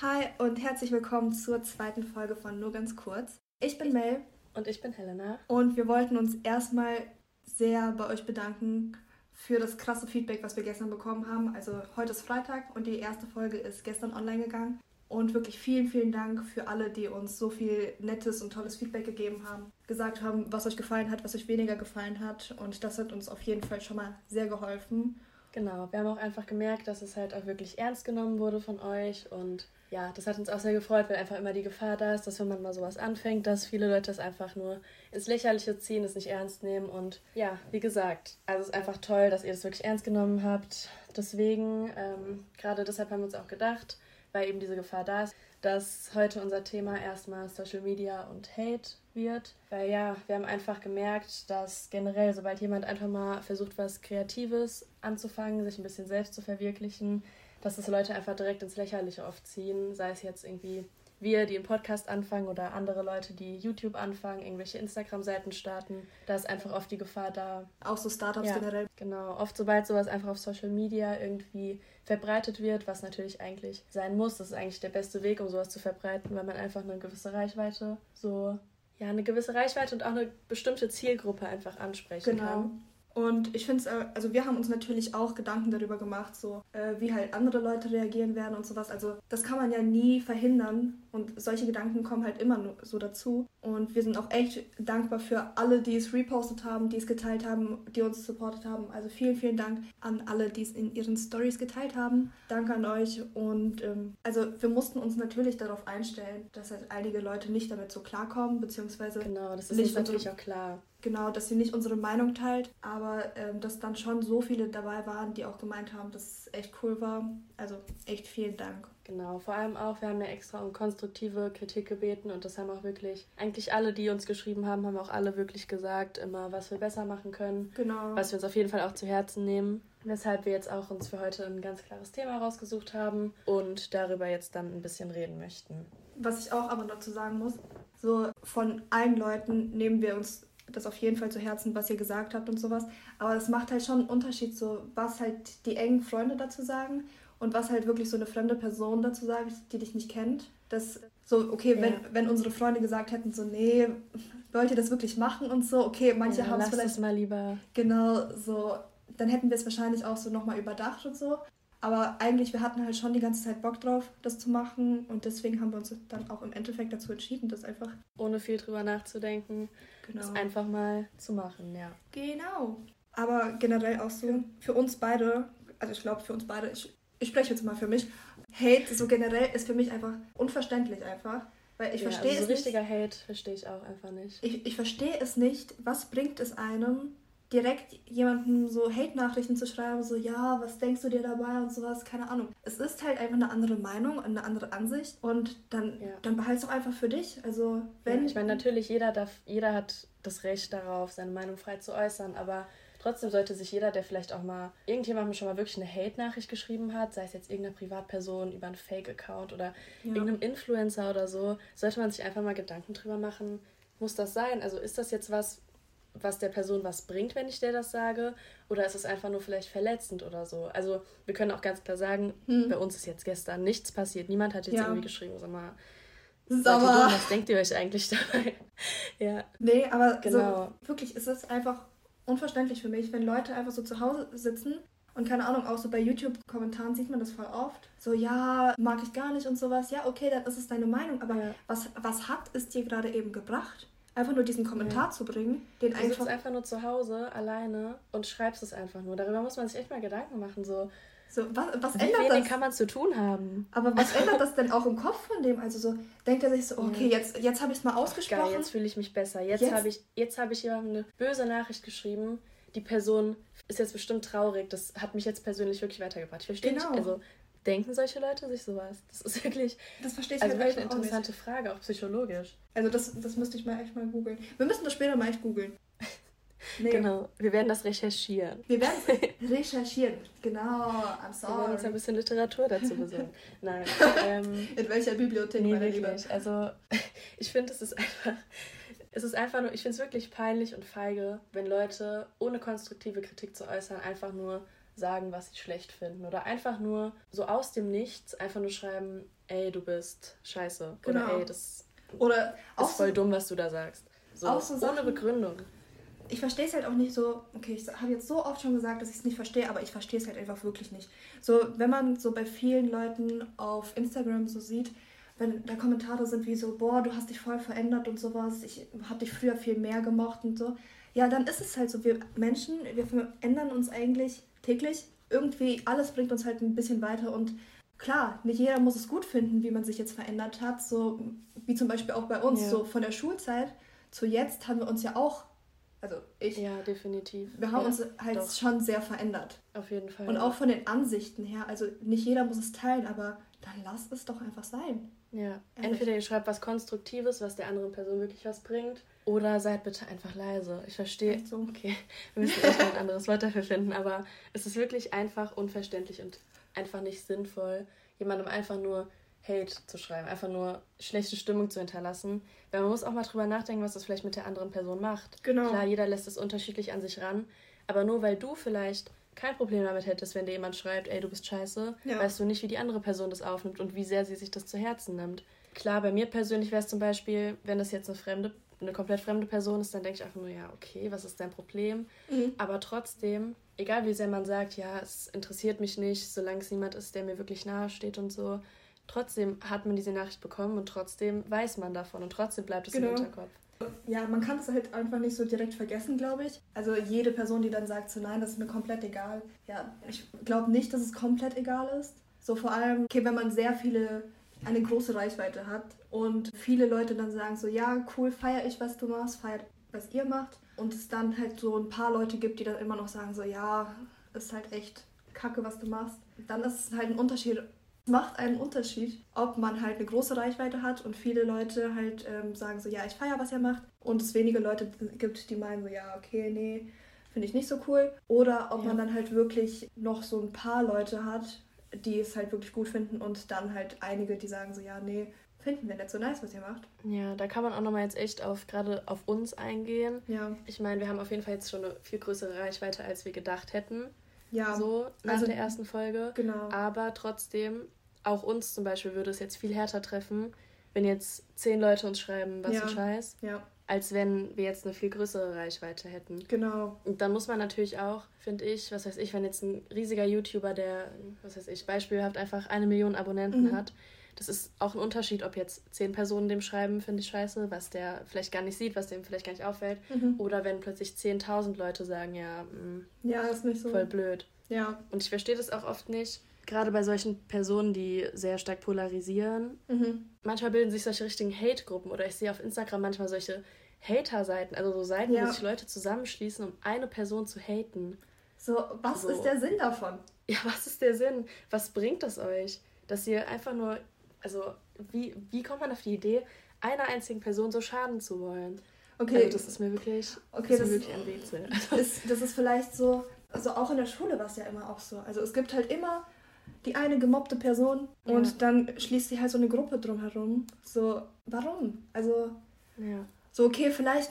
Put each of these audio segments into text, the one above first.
Hi und herzlich willkommen zur zweiten Folge von Nur ganz kurz. Ich bin Mel. Und ich bin Helena. Und wir wollten uns erstmal sehr bei euch bedanken für das krasse Feedback, was wir gestern bekommen haben. Also heute ist Freitag und die erste Folge ist gestern online gegangen. Und wirklich vielen, vielen Dank für alle, die uns so viel nettes und tolles Feedback gegeben haben, gesagt haben, was euch gefallen hat, was euch weniger gefallen hat. Und das hat uns auf jeden Fall schon mal sehr geholfen. Genau, wir haben auch einfach gemerkt, dass es halt auch wirklich ernst genommen wurde von euch und ja, das hat uns auch sehr gefreut, weil einfach immer die Gefahr da ist, dass wenn man mal sowas anfängt, dass viele Leute es einfach nur ins Lächerliche ziehen, es nicht ernst nehmen. Und ja, wie gesagt, also es ist einfach toll, dass ihr das wirklich ernst genommen habt. Deswegen, ähm, gerade deshalb haben wir uns auch gedacht, weil eben diese Gefahr da ist, dass heute unser Thema erstmal Social Media und Hate wird. Weil ja, wir haben einfach gemerkt, dass generell, sobald jemand einfach mal versucht, was Kreatives anzufangen, sich ein bisschen selbst zu verwirklichen, dass das Leute einfach direkt ins Lächerliche oft ziehen, sei es jetzt irgendwie wir, die einen Podcast anfangen oder andere Leute, die YouTube anfangen, irgendwelche Instagram-Seiten starten. Da ist einfach oft die Gefahr da. Auch so Startups ja, generell. Genau, oft sobald sowas einfach auf Social Media irgendwie verbreitet wird, was natürlich eigentlich sein muss, das ist eigentlich der beste Weg, um sowas zu verbreiten, weil man einfach eine gewisse Reichweite so ja, eine gewisse Reichweite und auch eine bestimmte Zielgruppe einfach ansprechen genau. kann. Und ich finde es, äh, also wir haben uns natürlich auch Gedanken darüber gemacht, so äh, wie halt andere Leute reagieren werden und sowas. Also das kann man ja nie verhindern und solche Gedanken kommen halt immer nur so dazu. Und wir sind auch echt dankbar für alle, die es repostet haben, die es geteilt haben, die uns supportet haben. Also vielen, vielen Dank an alle, die es in ihren Stories geteilt haben. Danke an euch. Und ähm, also wir mussten uns natürlich darauf einstellen, dass halt einige Leute nicht damit so klarkommen, beziehungsweise genau, das ist nicht natürlich auch klar genau, dass sie nicht unsere Meinung teilt, aber ähm, dass dann schon so viele dabei waren, die auch gemeint haben, dass es echt cool war. Also echt vielen Dank. Genau, vor allem auch, wir haben ja extra um konstruktive Kritik gebeten und das haben auch wirklich, eigentlich alle, die uns geschrieben haben, haben auch alle wirklich gesagt, immer, was wir besser machen können. Genau. Was wir uns auf jeden Fall auch zu Herzen nehmen. Weshalb wir jetzt auch uns für heute ein ganz klares Thema rausgesucht haben und darüber jetzt dann ein bisschen reden möchten. Was ich auch aber dazu sagen muss, so von allen Leuten nehmen wir uns das auf jeden Fall zu Herzen, was ihr gesagt habt und sowas. Aber es macht halt schon einen Unterschied, so was halt die engen Freunde dazu sagen und was halt wirklich so eine fremde Person dazu sagt, die dich nicht kennt. Das so, okay, ja. wenn, wenn unsere Freunde gesagt hätten, so, nee, wollt ihr das wirklich machen und so, okay, manche ja, haben es vielleicht. mal lieber. Genau, so, dann hätten wir es wahrscheinlich auch so nochmal überdacht und so. Aber eigentlich, wir hatten halt schon die ganze Zeit Bock drauf, das zu machen. Und deswegen haben wir uns dann auch im Endeffekt dazu entschieden, das einfach. Ohne viel drüber nachzudenken, genau. das einfach mal zu machen, ja. Genau. Aber generell auch so, für uns beide, also ich glaube für uns beide, ich, ich spreche jetzt mal für mich, Hate so generell ist für mich einfach unverständlich einfach. Weil ich ja, verstehe also so es richtiger nicht. Hate verstehe ich auch einfach nicht. Ich, ich verstehe es nicht, was bringt es einem, direkt jemandem so Hate-Nachrichten zu schreiben, so ja, was denkst du dir dabei und sowas, keine Ahnung. Es ist halt einfach eine andere Meinung, eine andere Ansicht und dann, ja. dann behalte es auch einfach für dich. Also wenn. Ja, ich meine, natürlich, jeder darf, jeder hat das Recht darauf, seine Meinung frei zu äußern, aber trotzdem sollte sich jeder, der vielleicht auch mal irgendjemandem schon mal wirklich eine Hate-Nachricht geschrieben hat, sei es jetzt irgendeine Privatperson über einen Fake-Account oder ja. irgendeinem Influencer oder so, sollte man sich einfach mal Gedanken drüber machen, muss das sein? Also ist das jetzt was, was der Person was bringt, wenn ich dir das sage? Oder ist es einfach nur vielleicht verletzend oder so? Also wir können auch ganz klar sagen, hm. bei uns ist jetzt gestern nichts passiert. Niemand hat jetzt ja. irgendwie geschrieben, sag mal, Sauber. was denkt ihr euch eigentlich dabei? ja. Nee, aber genau. so, wirklich, ist es einfach unverständlich für mich, wenn Leute einfach so zu Hause sitzen und keine Ahnung, auch so bei YouTube-Kommentaren sieht man das voll oft. So, ja, mag ich gar nicht und sowas. Ja, okay, dann ist es deine Meinung. Aber ja. was, was hat es dir gerade eben gebracht? Einfach nur diesen Kommentar ja. zu bringen, den du einfach. Du einfach nur zu Hause alleine und schreibst es einfach nur. Darüber muss man sich echt mal Gedanken machen. So, so was, was Wie ändert das? kann man zu tun haben? Aber was ändert das denn auch im Kopf von dem? Also so denkt er sich so, okay, ja. jetzt, jetzt habe ich es mal ausgesprochen. Geil, jetzt fühle ich mich besser. Jetzt, jetzt. habe ich, jetzt hab ich jemandem eine böse Nachricht geschrieben. Die Person ist jetzt bestimmt traurig. Das hat mich jetzt persönlich wirklich weitergebracht. Ich verstehe genau. nicht. Also denken solche Leute sich sowas? Das ist wirklich. Das verstehe ich also halt wirklich eine interessante nicht. Frage, auch psychologisch. Also das, das müsste ich mal echt mal googeln. Wir müssen das später mal echt googeln. Nee. Genau, wir werden das recherchieren. Wir werden es recherchieren, genau. I'm sorry. Wir werden uns ein bisschen Literatur dazu besorgen. Nein. Ähm, In welcher Bibliothek, nee, meine Liebe? Also, ich finde, es ist einfach. Es ist einfach nur, ich finde es wirklich peinlich und feige, wenn Leute, ohne konstruktive Kritik zu äußern, einfach nur sagen, was sie schlecht finden. Oder einfach nur so aus dem Nichts einfach nur schreiben, ey, du bist scheiße. Genau. Oder ey, das oder ist voll so, dumm, was du da sagst. So, so ohne Begründung. Ich verstehe es halt auch nicht so, okay, ich habe jetzt so oft schon gesagt, dass ich es nicht verstehe, aber ich verstehe es halt einfach wirklich nicht. So, wenn man so bei vielen Leuten auf Instagram so sieht, wenn da Kommentare sind wie so, boah, du hast dich voll verändert und sowas, ich habe dich früher viel mehr gemocht und so, ja, dann ist es halt so, wir Menschen, wir verändern uns eigentlich täglich. Irgendwie alles bringt uns halt ein bisschen weiter und klar, nicht jeder muss es gut finden, wie man sich jetzt verändert hat, so wie zum Beispiel auch bei uns, ja. so von der Schulzeit zu jetzt haben wir uns ja auch, also ich. Ja, definitiv. Wir haben ja, uns halt doch. schon sehr verändert. Auf jeden Fall. Und auch von den Ansichten her, also nicht jeder muss es teilen, aber dann lass es doch einfach sein. Ja, Ehrlich. entweder ihr schreibt was Konstruktives, was der anderen Person wirklich was bringt, oder seid bitte einfach leise. Ich verstehe. So. Okay, wir müssen echt ein anderes Wort dafür finden, aber es ist wirklich einfach unverständlich und einfach nicht sinnvoll, jemandem einfach nur Hate zu schreiben, einfach nur schlechte Stimmung zu hinterlassen. Weil man muss auch mal drüber nachdenken, was das vielleicht mit der anderen Person macht. Genau. Klar, jeder lässt es unterschiedlich an sich ran, aber nur weil du vielleicht kein Problem damit hättest, wenn dir jemand schreibt, ey, du bist scheiße, ja. weißt du nicht, wie die andere Person das aufnimmt und wie sehr sie sich das zu Herzen nimmt. Klar, bei mir persönlich wäre es zum Beispiel, wenn das jetzt eine fremde, eine komplett fremde Person ist, dann denke ich einfach nur, ja, okay, was ist dein Problem? Mhm. Aber trotzdem, egal wie sehr man sagt, ja, es interessiert mich nicht, solange es niemand ist, der mir wirklich nahe steht und so, trotzdem hat man diese Nachricht bekommen und trotzdem weiß man davon und trotzdem bleibt es genau. im Hinterkopf. Ja, man kann es halt einfach nicht so direkt vergessen, glaube ich. Also jede Person, die dann sagt so, nein, das ist mir komplett egal. Ja, ich glaube nicht, dass es komplett egal ist. So vor allem, okay, wenn man sehr viele, eine große Reichweite hat und viele Leute dann sagen so, ja, cool, feier ich, was du machst, feiert, was ihr macht. Und es dann halt so ein paar Leute gibt, die dann immer noch sagen so, ja, ist halt echt kacke, was du machst. Dann ist es halt ein Unterschied, macht einen Unterschied, ob man halt eine große Reichweite hat und viele Leute halt ähm, sagen so, ja, ich feiere, was er macht und es wenige Leute gibt, die meinen so, ja, okay, nee, finde ich nicht so cool. Oder ob ja. man dann halt wirklich noch so ein paar Leute hat, die es halt wirklich gut finden und dann halt einige, die sagen so, ja, nee, finden wir nicht so nice, was ihr macht. Ja, da kann man auch nochmal jetzt echt auf gerade auf uns eingehen. Ja. Ich meine, wir haben auf jeden Fall jetzt schon eine viel größere Reichweite, als wir gedacht hätten. Ja. So nach also, der ersten Folge. Genau. Aber trotzdem auch uns zum Beispiel würde es jetzt viel härter treffen, wenn jetzt zehn Leute uns schreiben, was ja. ein Scheiß, ja. als wenn wir jetzt eine viel größere Reichweite hätten. Genau. Und dann muss man natürlich auch, finde ich, was weiß ich, wenn jetzt ein riesiger YouTuber, der, was weiß ich, beispielhaft einfach eine Million Abonnenten mhm. hat, das ist auch ein Unterschied, ob jetzt zehn Personen dem schreiben, finde ich scheiße, was der vielleicht gar nicht sieht, was dem vielleicht gar nicht auffällt. Mhm. Oder wenn plötzlich 10.000 Leute sagen, ja, mh, mm, ja, ist nicht so. Voll blöd. Ja. Und ich verstehe das auch oft nicht, gerade bei solchen Personen, die sehr stark polarisieren, mhm. manchmal bilden sich solche richtigen Hate-Gruppen oder ich sehe auf Instagram manchmal solche Hater-Seiten, also so Seiten, ja. wo sich Leute zusammenschließen, um eine Person zu haten. So, was so. ist der Sinn davon? Ja, was ist der Sinn? Was bringt das euch? Dass ihr einfach nur, also, wie, wie kommt man auf die Idee, einer einzigen Person so schaden zu wollen? Okay. Also das ist mir wirklich, okay, das, das ist wirklich ein Rätsel. Ist, das ist vielleicht so, also auch in der Schule war es ja immer auch so. Also es gibt halt immer die eine gemobbte Person ja. und dann schließt sie halt so eine Gruppe drumherum. So, warum? Also, ja. so, okay, vielleicht,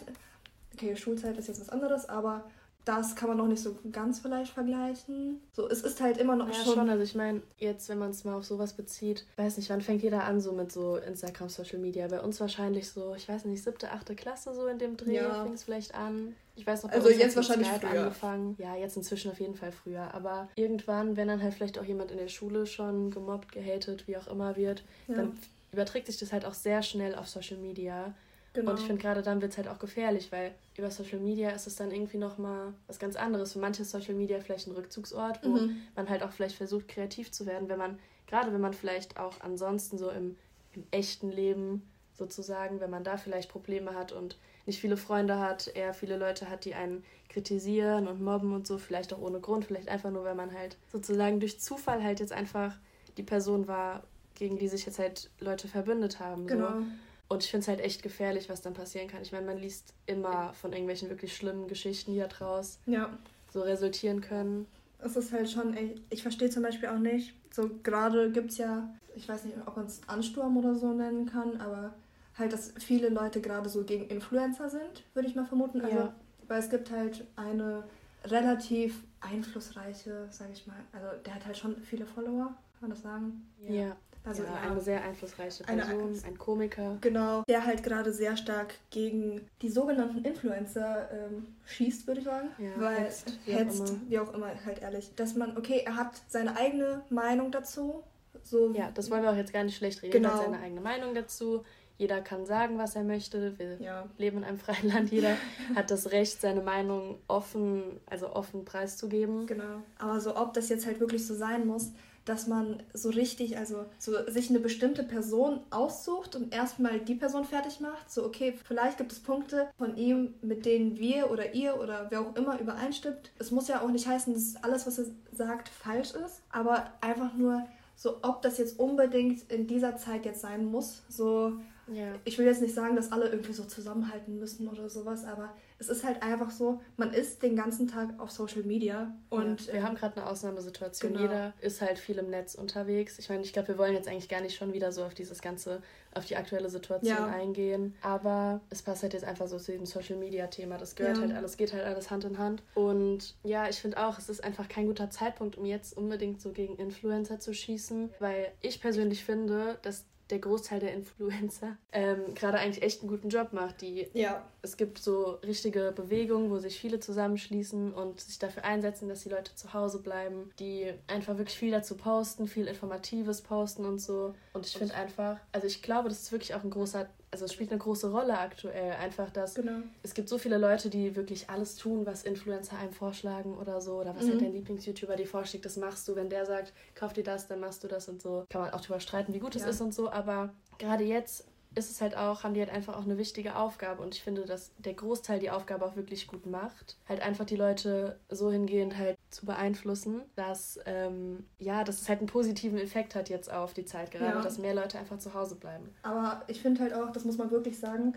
okay, Schulzeit ist jetzt was anderes, aber das kann man noch nicht so ganz vielleicht vergleichen. So, es ist halt immer noch ja, schon. schon. Also ich meine, jetzt, wenn man es mal auf sowas bezieht, weiß nicht, wann fängt jeder an so mit so Instagram, Social Media? Bei uns wahrscheinlich so, ich weiß nicht, siebte, achte Klasse so in dem Dreh ja. fing es vielleicht an. Ich weiß noch, also jetzt wahrscheinlich früher. angefangen. Ja, jetzt inzwischen auf jeden Fall früher. Aber irgendwann, wenn dann halt vielleicht auch jemand in der Schule schon gemobbt, gehatet, wie auch immer wird, ja. dann überträgt sich das halt auch sehr schnell auf Social Media. Genau. Und ich finde, gerade dann wird es halt auch gefährlich, weil über Social Media ist es dann irgendwie nochmal was ganz anderes. Für manche ist Social Media vielleicht ein Rückzugsort, wo mhm. man halt auch vielleicht versucht, kreativ zu werden, wenn man, gerade wenn man vielleicht auch ansonsten so im, im echten Leben sozusagen, wenn man da vielleicht Probleme hat und nicht viele Freunde hat, eher viele Leute hat, die einen kritisieren und mobben und so, vielleicht auch ohne Grund, vielleicht einfach nur, weil man halt sozusagen durch Zufall halt jetzt einfach die Person war, gegen die sich jetzt halt Leute verbündet haben. Genau. So. Und ich finde es halt echt gefährlich, was dann passieren kann. Ich meine, man liest immer von irgendwelchen wirklich schlimmen Geschichten, die da draus ja. so resultieren können. Es ist halt schon, ey, ich verstehe zum Beispiel auch nicht, so gerade gibt es ja, ich weiß nicht, ob man es Ansturm oder so nennen kann, aber halt, dass viele Leute gerade so gegen Influencer sind, würde ich mal vermuten. Also, ja. weil es gibt halt eine relativ einflussreiche, sage ich mal. Also der hat halt schon viele Follower, kann man das sagen? Ja. ja. Also ja, eine sehr einflussreiche Person, eine, ein Komiker. Genau, der halt gerade sehr stark gegen die sogenannten Influencer ähm, schießt, würde ich sagen. Ja, Weil hetzt, wie, hetzt, auch wie auch immer, halt ehrlich. Dass man, okay, er hat seine eigene Meinung dazu. So, ja, das wollen wir auch jetzt gar nicht schlecht reden. Genau. Er hat seine eigene Meinung dazu. Jeder kann sagen, was er möchte. Wir ja. leben in einem freien Land. Jeder hat das Recht, seine Meinung offen, also offen preiszugeben. Genau. Aber so, ob das jetzt halt wirklich so sein muss, dass man so richtig, also so sich eine bestimmte Person aussucht und erstmal die Person fertig macht. So, okay, vielleicht gibt es Punkte von ihm, mit denen wir oder ihr oder wer auch immer übereinstimmt. Es muss ja auch nicht heißen, dass alles, was er sagt, falsch ist, aber einfach nur so, ob das jetzt unbedingt in dieser Zeit jetzt sein muss. So, ja. ich will jetzt nicht sagen, dass alle irgendwie so zusammenhalten müssen oder sowas, aber es ist halt einfach so, man ist den ganzen Tag auf Social Media und. Ja, wir ähm, haben gerade eine Ausnahmesituation. Genau. Jeder ist halt viel im Netz unterwegs. Ich meine, ich glaube, wir wollen jetzt eigentlich gar nicht schon wieder so auf dieses ganze, auf die aktuelle Situation ja. eingehen. Aber es passt halt jetzt einfach so zu diesem Social Media Thema. Das gehört ja. halt alles, geht halt alles Hand in Hand. Und ja, ich finde auch, es ist einfach kein guter Zeitpunkt, um jetzt unbedingt so gegen Influencer zu schießen, weil ich persönlich finde, dass der Großteil der Influencer ähm, gerade eigentlich echt einen guten Job macht. Die, ja. Es gibt so richtige Bewegungen, wo sich viele zusammenschließen und sich dafür einsetzen, dass die Leute zu Hause bleiben, die einfach wirklich viel dazu posten, viel Informatives posten und so. Und ich finde einfach, also ich glaube, das ist wirklich auch ein großer also es spielt eine große Rolle aktuell. Einfach, dass genau. es gibt so viele Leute, die wirklich alles tun, was Influencer einem vorschlagen oder so. Oder was mhm. halt dein Lieblings-YouTuber dir vorschlägt, das machst du. Wenn der sagt, kauf dir das, dann machst du das und so. Kann man auch drüber streiten, wie gut es ist und so. Aber gerade jetzt ist es halt auch, haben die halt einfach auch eine wichtige Aufgabe und ich finde, dass der Großteil die Aufgabe auch wirklich gut macht. Halt einfach die Leute so hingehend halt zu beeinflussen, dass, ähm, ja, dass es halt einen positiven Effekt hat jetzt auf die Zeit gerade, ja. dass mehr Leute einfach zu Hause bleiben. Aber ich finde halt auch, das muss man wirklich sagen,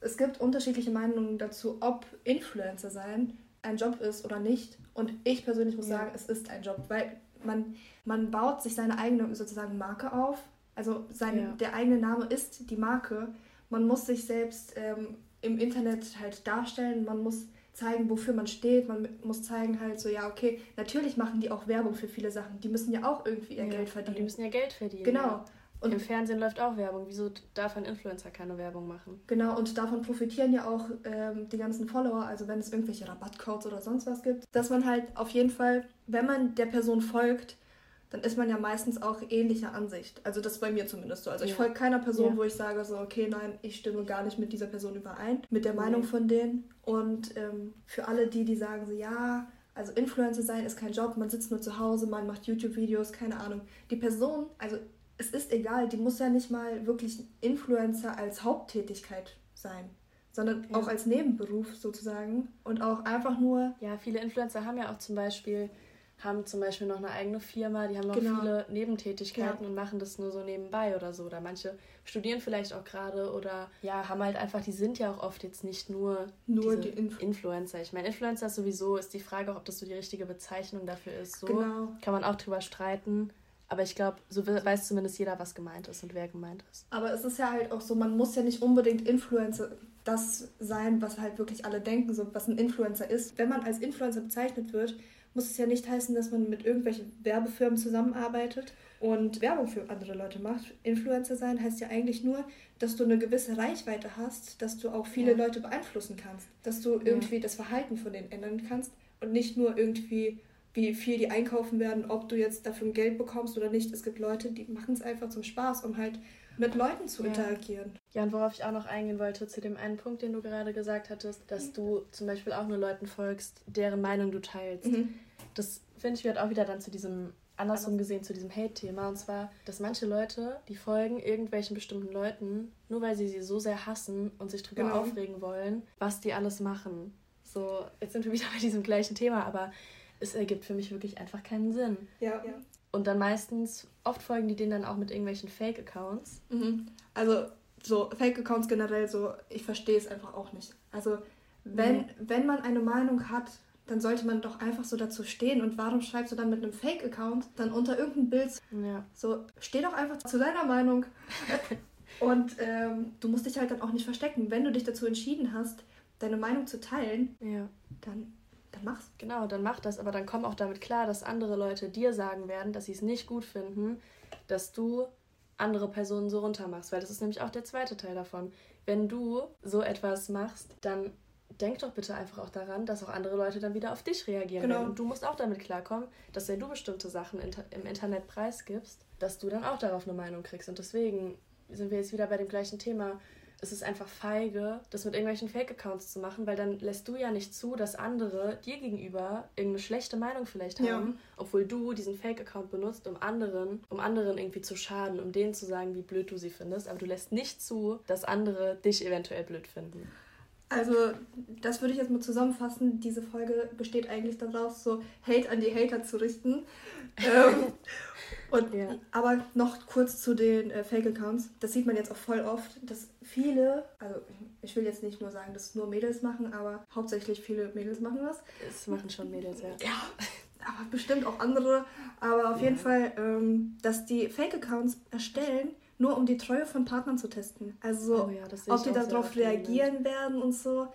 es gibt unterschiedliche Meinungen dazu, ob Influencer sein ein Job ist oder nicht. Und ich persönlich muss ja. sagen, es ist ein Job, weil man, man baut sich seine eigene sozusagen Marke auf also sein, ja. der eigene Name ist die Marke. Man muss sich selbst ähm, im Internet halt darstellen, man muss zeigen, wofür man steht, man muss zeigen halt so, ja, okay, natürlich machen die auch Werbung für viele Sachen. Die müssen ja auch irgendwie ihr ja, Geld verdienen. Die müssen ja Geld verdienen. Genau. Ja. Und Im Fernsehen läuft auch Werbung. Wieso darf ein Influencer keine Werbung machen? Genau, und davon profitieren ja auch ähm, die ganzen Follower, also wenn es irgendwelche Rabattcodes oder sonst was gibt, dass man halt auf jeden Fall, wenn man der Person folgt, dann ist man ja meistens auch ähnlicher Ansicht. Also das ist bei mir zumindest so. Also ja. ich folge keiner Person, ja. wo ich sage so, okay, nein, ich stimme gar nicht mit dieser Person überein, mit der Meinung von denen. Und ähm, für alle die, die sagen so, ja, also Influencer sein ist kein Job, man sitzt nur zu Hause, man macht YouTube-Videos, keine Ahnung. Die Person, also es ist egal, die muss ja nicht mal wirklich Influencer als Haupttätigkeit sein sondern ja. auch als Nebenberuf sozusagen und auch einfach nur. Ja, viele Influencer haben ja auch zum Beispiel haben zum Beispiel noch eine eigene Firma, die haben noch genau. viele Nebentätigkeiten ja. und machen das nur so nebenbei oder so. Oder manche studieren vielleicht auch gerade oder ja, haben halt einfach, die sind ja auch oft jetzt nicht nur, nur die Inf Influencer. Ich meine, Influencer sowieso ist die Frage auch, ob das so die richtige Bezeichnung dafür ist. So genau. kann man auch drüber streiten. Aber ich glaube, so weiß zumindest jeder, was gemeint ist und wer gemeint ist. Aber es ist ja halt auch so, man muss ja nicht unbedingt Influencer das sein, was halt wirklich alle denken, so was ein Influencer ist. Wenn man als Influencer bezeichnet wird, muss es ja nicht heißen, dass man mit irgendwelchen Werbefirmen zusammenarbeitet und Werbung für andere Leute macht. Influencer sein heißt ja eigentlich nur, dass du eine gewisse Reichweite hast, dass du auch viele ja. Leute beeinflussen kannst, dass du irgendwie ja. das Verhalten von denen ändern kannst und nicht nur irgendwie wie viel die einkaufen werden, ob du jetzt dafür Geld bekommst oder nicht. Es gibt Leute, die machen es einfach zum Spaß, um halt mit Leuten zu ja. interagieren. Ja, und worauf ich auch noch eingehen wollte, zu dem einen Punkt, den du gerade gesagt hattest, dass du zum Beispiel auch nur Leuten folgst, deren Meinung du teilst. Mhm das finde ich gehört auch wieder dann zu diesem, andersrum gesehen, zu diesem Hate-Thema. Und zwar, dass manche Leute, die folgen irgendwelchen bestimmten Leuten, nur weil sie sie so sehr hassen und sich darüber genau. aufregen wollen, was die alles machen. So, jetzt sind wir wieder bei diesem gleichen Thema, aber es ergibt für mich wirklich einfach keinen Sinn. Ja. ja. Und dann meistens, oft folgen die denen dann auch mit irgendwelchen Fake-Accounts. Mhm. Also so Fake-Accounts generell, so ich verstehe es einfach auch nicht. Also wenn, nee. wenn man eine Meinung hat, dann sollte man doch einfach so dazu stehen. Und warum schreibst du dann mit einem Fake-Account dann unter irgendein Bild? Ja. So, steh doch einfach zu deiner Meinung. und ähm, du musst dich halt dann auch nicht verstecken. Wenn du dich dazu entschieden hast, deine Meinung zu teilen, ja. dann, dann mach's. Genau, dann mach das, aber dann komm auch damit klar, dass andere Leute dir sagen werden, dass sie es nicht gut finden, dass du andere Personen so runtermachst, weil das ist nämlich auch der zweite Teil davon. Wenn du so etwas machst, dann denk doch bitte einfach auch daran, dass auch andere Leute dann wieder auf dich reagieren genau. werden. Und du musst auch damit klarkommen, dass wenn du bestimmte Sachen im Internet preisgibst, dass du dann auch darauf eine Meinung kriegst. Und deswegen sind wir jetzt wieder bei dem gleichen Thema es ist einfach feige, das mit irgendwelchen Fake-Accounts zu machen, weil dann lässt du ja nicht zu, dass andere dir gegenüber irgendeine schlechte Meinung vielleicht haben, ja. obwohl du diesen Fake-Account benutzt, um anderen, um anderen irgendwie zu schaden, um denen zu sagen, wie blöd du sie findest, aber du lässt nicht zu, dass andere dich eventuell blöd finden. Also, das würde ich jetzt mal zusammenfassen. Diese Folge besteht eigentlich daraus, so Hate an die Hater zu richten. ähm, und, ja. Aber noch kurz zu den äh, Fake-Accounts. Das sieht man jetzt auch voll oft, dass viele, also ich will jetzt nicht nur sagen, dass nur Mädels machen, aber hauptsächlich viele Mädels machen das. Es machen schon Mädels, ja. Ja, aber bestimmt auch andere. Aber auf ja. jeden Fall, ähm, dass die Fake-Accounts erstellen, nur um die Treue von Partnern zu testen. Also, oh ja, ob die darauf reagieren werden und so.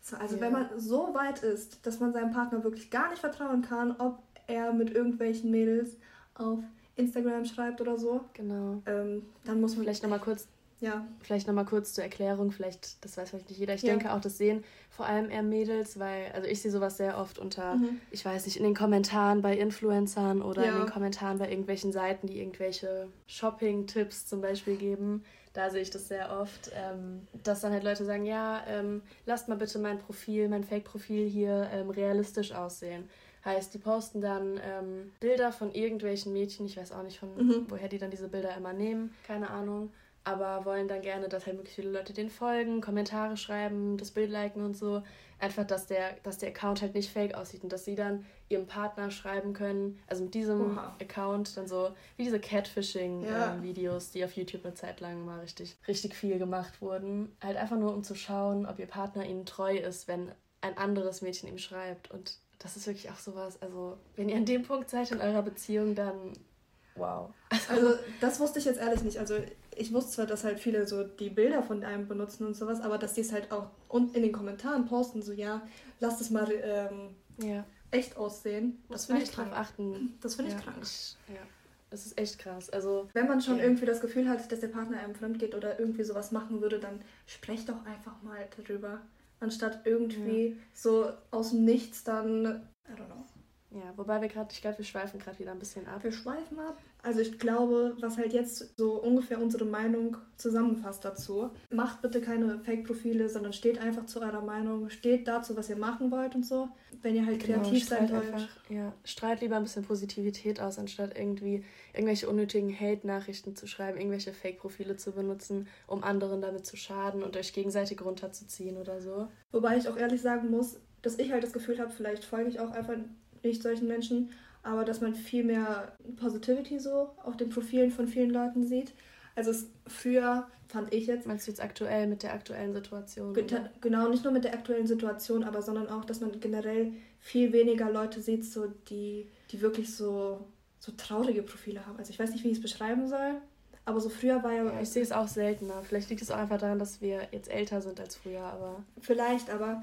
so also, ja. wenn man so weit ist, dass man seinem Partner wirklich gar nicht vertrauen kann, ob er mit irgendwelchen Mädels auf Instagram schreibt oder so. Genau. Ähm, dann muss man. Vielleicht nochmal kurz. Ja. Vielleicht nochmal kurz zur Erklärung, vielleicht, das weiß vielleicht nicht jeder. Ich ja. denke auch, das sehen vor allem eher Mädels, weil, also ich sehe sowas sehr oft unter, mhm. ich weiß nicht, in den Kommentaren bei Influencern oder ja. in den Kommentaren bei irgendwelchen Seiten, die irgendwelche Shopping-Tipps zum Beispiel geben. Da sehe ich das sehr oft, ähm, dass dann halt Leute sagen, ja, ähm, lasst mal bitte mein Profil, mein Fake-Profil hier ähm, realistisch aussehen. Heißt, die posten dann ähm, Bilder von irgendwelchen Mädchen, ich weiß auch nicht, von mhm. woher die dann diese Bilder immer nehmen, keine Ahnung. Aber wollen dann gerne, dass halt möglichst viele Leute den folgen, Kommentare schreiben, das Bild liken und so. Einfach, dass der, dass der Account halt nicht fake aussieht und dass sie dann ihrem Partner schreiben können, also mit diesem Oha. Account dann so, wie diese Catfishing-Videos, ja. äh, die auf YouTube eine Zeit lang mal richtig, richtig viel gemacht wurden. Halt einfach nur, um zu schauen, ob ihr Partner ihnen treu ist, wenn ein anderes Mädchen ihm schreibt. Und das ist wirklich auch sowas. Also, wenn ihr an dem Punkt seid in eurer Beziehung, dann wow. Also, das wusste ich jetzt ehrlich nicht. Also, ich wusste zwar, dass halt viele so die Bilder von einem benutzen und sowas, aber dass die es halt auch in den Kommentaren posten, so ja, lasst es mal ähm, ja. echt aussehen. Das finde ich krank. achten. Das finde ich krank. ja. Es ist echt krass. Also, Wenn man schon ja. irgendwie das Gefühl hat, dass der Partner einem fremd geht oder irgendwie sowas machen würde, dann sprecht doch einfach mal darüber anstatt irgendwie ja. so aus dem Nichts dann, I don't know. Ja, wobei wir gerade, ich glaube, wir schweifen gerade wieder ein bisschen ab. Wir schweifen ab. Also ich glaube, was halt jetzt so ungefähr unsere Meinung zusammenfasst dazu, macht bitte keine Fake-Profile, sondern steht einfach zu eurer Meinung, steht dazu, was ihr machen wollt und so. Wenn ihr halt genau, kreativ sein wollt. Einfach, ja, strahlt lieber ein bisschen Positivität aus, anstatt irgendwie irgendwelche unnötigen Hate-Nachrichten zu schreiben, irgendwelche Fake-Profile zu benutzen, um anderen damit zu schaden und euch gegenseitig runterzuziehen oder so. Wobei ich auch ehrlich sagen muss, dass ich halt das Gefühl habe, vielleicht folge ich auch einfach nicht solchen Menschen, aber dass man viel mehr Positivity so auf den Profilen von vielen Leuten sieht. Also es, früher fand ich jetzt. Meinst du jetzt aktuell mit der aktuellen Situation? Ge genau, nicht nur mit der aktuellen Situation, aber sondern auch, dass man generell viel weniger Leute sieht, so die, die wirklich so, so traurige Profile haben. Also ich weiß nicht, wie ich es beschreiben soll. Aber so früher war ja. ja ich sehe es auch seltener. Vielleicht liegt es auch einfach daran, dass wir jetzt älter sind als früher, aber. Vielleicht, aber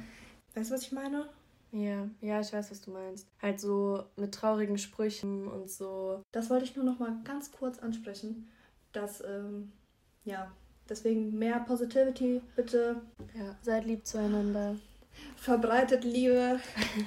weißt du, was ich meine? Ja, ja, ich weiß, was du meinst. Halt so mit traurigen Sprüchen und so. Das wollte ich nur noch mal ganz kurz ansprechen, dass ähm, ja deswegen mehr Positivity bitte. Ja, seid lieb zueinander. Verbreitet Liebe.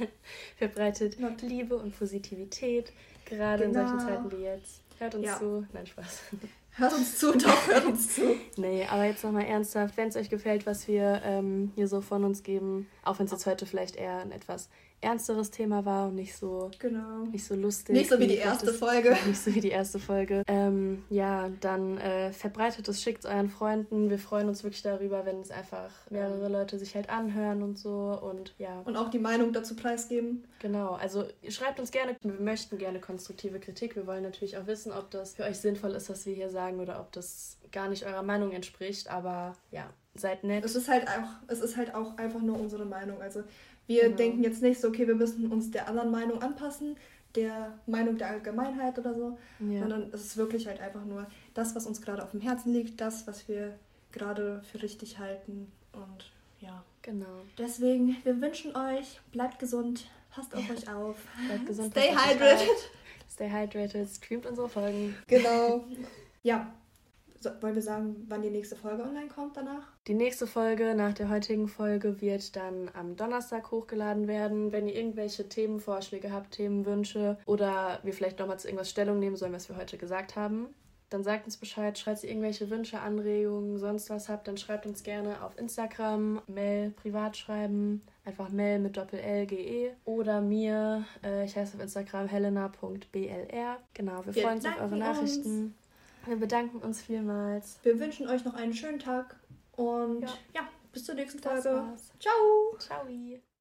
Verbreitet Not. Liebe und Positivität, gerade genau. in solchen Zeiten wie jetzt. Hört uns ja. zu. Nein, Spaß. Hört uns zu, doch, hört uns zu. Nee, aber jetzt nochmal ernsthaft, wenn es euch gefällt, was wir ähm, hier so von uns geben, auch wenn es jetzt heute vielleicht eher ein etwas ernsteres Thema war und nicht so, genau. nicht so lustig. Nicht so wie, die erste das, Folge. Nicht so wie die erste Folge. Ähm, ja, dann äh, verbreitet es, schickt es euren Freunden. Wir freuen uns wirklich darüber, wenn es einfach mehrere Leute sich halt anhören und so und ja. Und auch die Meinung dazu preisgeben. Genau, also schreibt uns gerne, wir möchten gerne konstruktive Kritik. Wir wollen natürlich auch wissen, ob das für euch sinnvoll ist, was wir hier sagen oder ob das gar nicht eurer Meinung entspricht, aber ja, seid nett. Es ist halt auch, es ist halt auch einfach nur unsere Meinung. Also wir genau. denken jetzt nicht so, okay, wir müssen uns der anderen Meinung anpassen, der Meinung der Allgemeinheit oder so, ja. sondern es ist wirklich halt einfach nur das, was uns gerade auf dem Herzen liegt, das, was wir gerade für richtig halten und ja. Genau. Deswegen, wir wünschen euch, bleibt gesund, Passt auf euch auf. Bleibt gesund. Stay hydrated. Stay hydrated. Streamt unsere Folgen. Genau. Ja. So, wollen wir sagen, wann die nächste Folge online kommt danach? Die nächste Folge nach der heutigen Folge wird dann am Donnerstag hochgeladen werden. Wenn ihr irgendwelche Themenvorschläge habt, Themenwünsche oder wir vielleicht nochmal zu irgendwas Stellung nehmen sollen, was wir heute gesagt haben, dann sagt uns Bescheid, schreibt ihr irgendwelche Wünsche, Anregungen, sonst was habt, dann schreibt uns gerne auf Instagram, Mail, privat schreiben, einfach Mail mit Doppel-L-G-E oder mir, äh, ich heiße auf Instagram helena.blr. Genau, wir, Wir freuen uns auf eure Nachrichten. Wir bedanken uns vielmals. Wir wünschen euch noch einen schönen Tag und Ja. ja, bis zur nächsten Folge. Ciao! Ciao.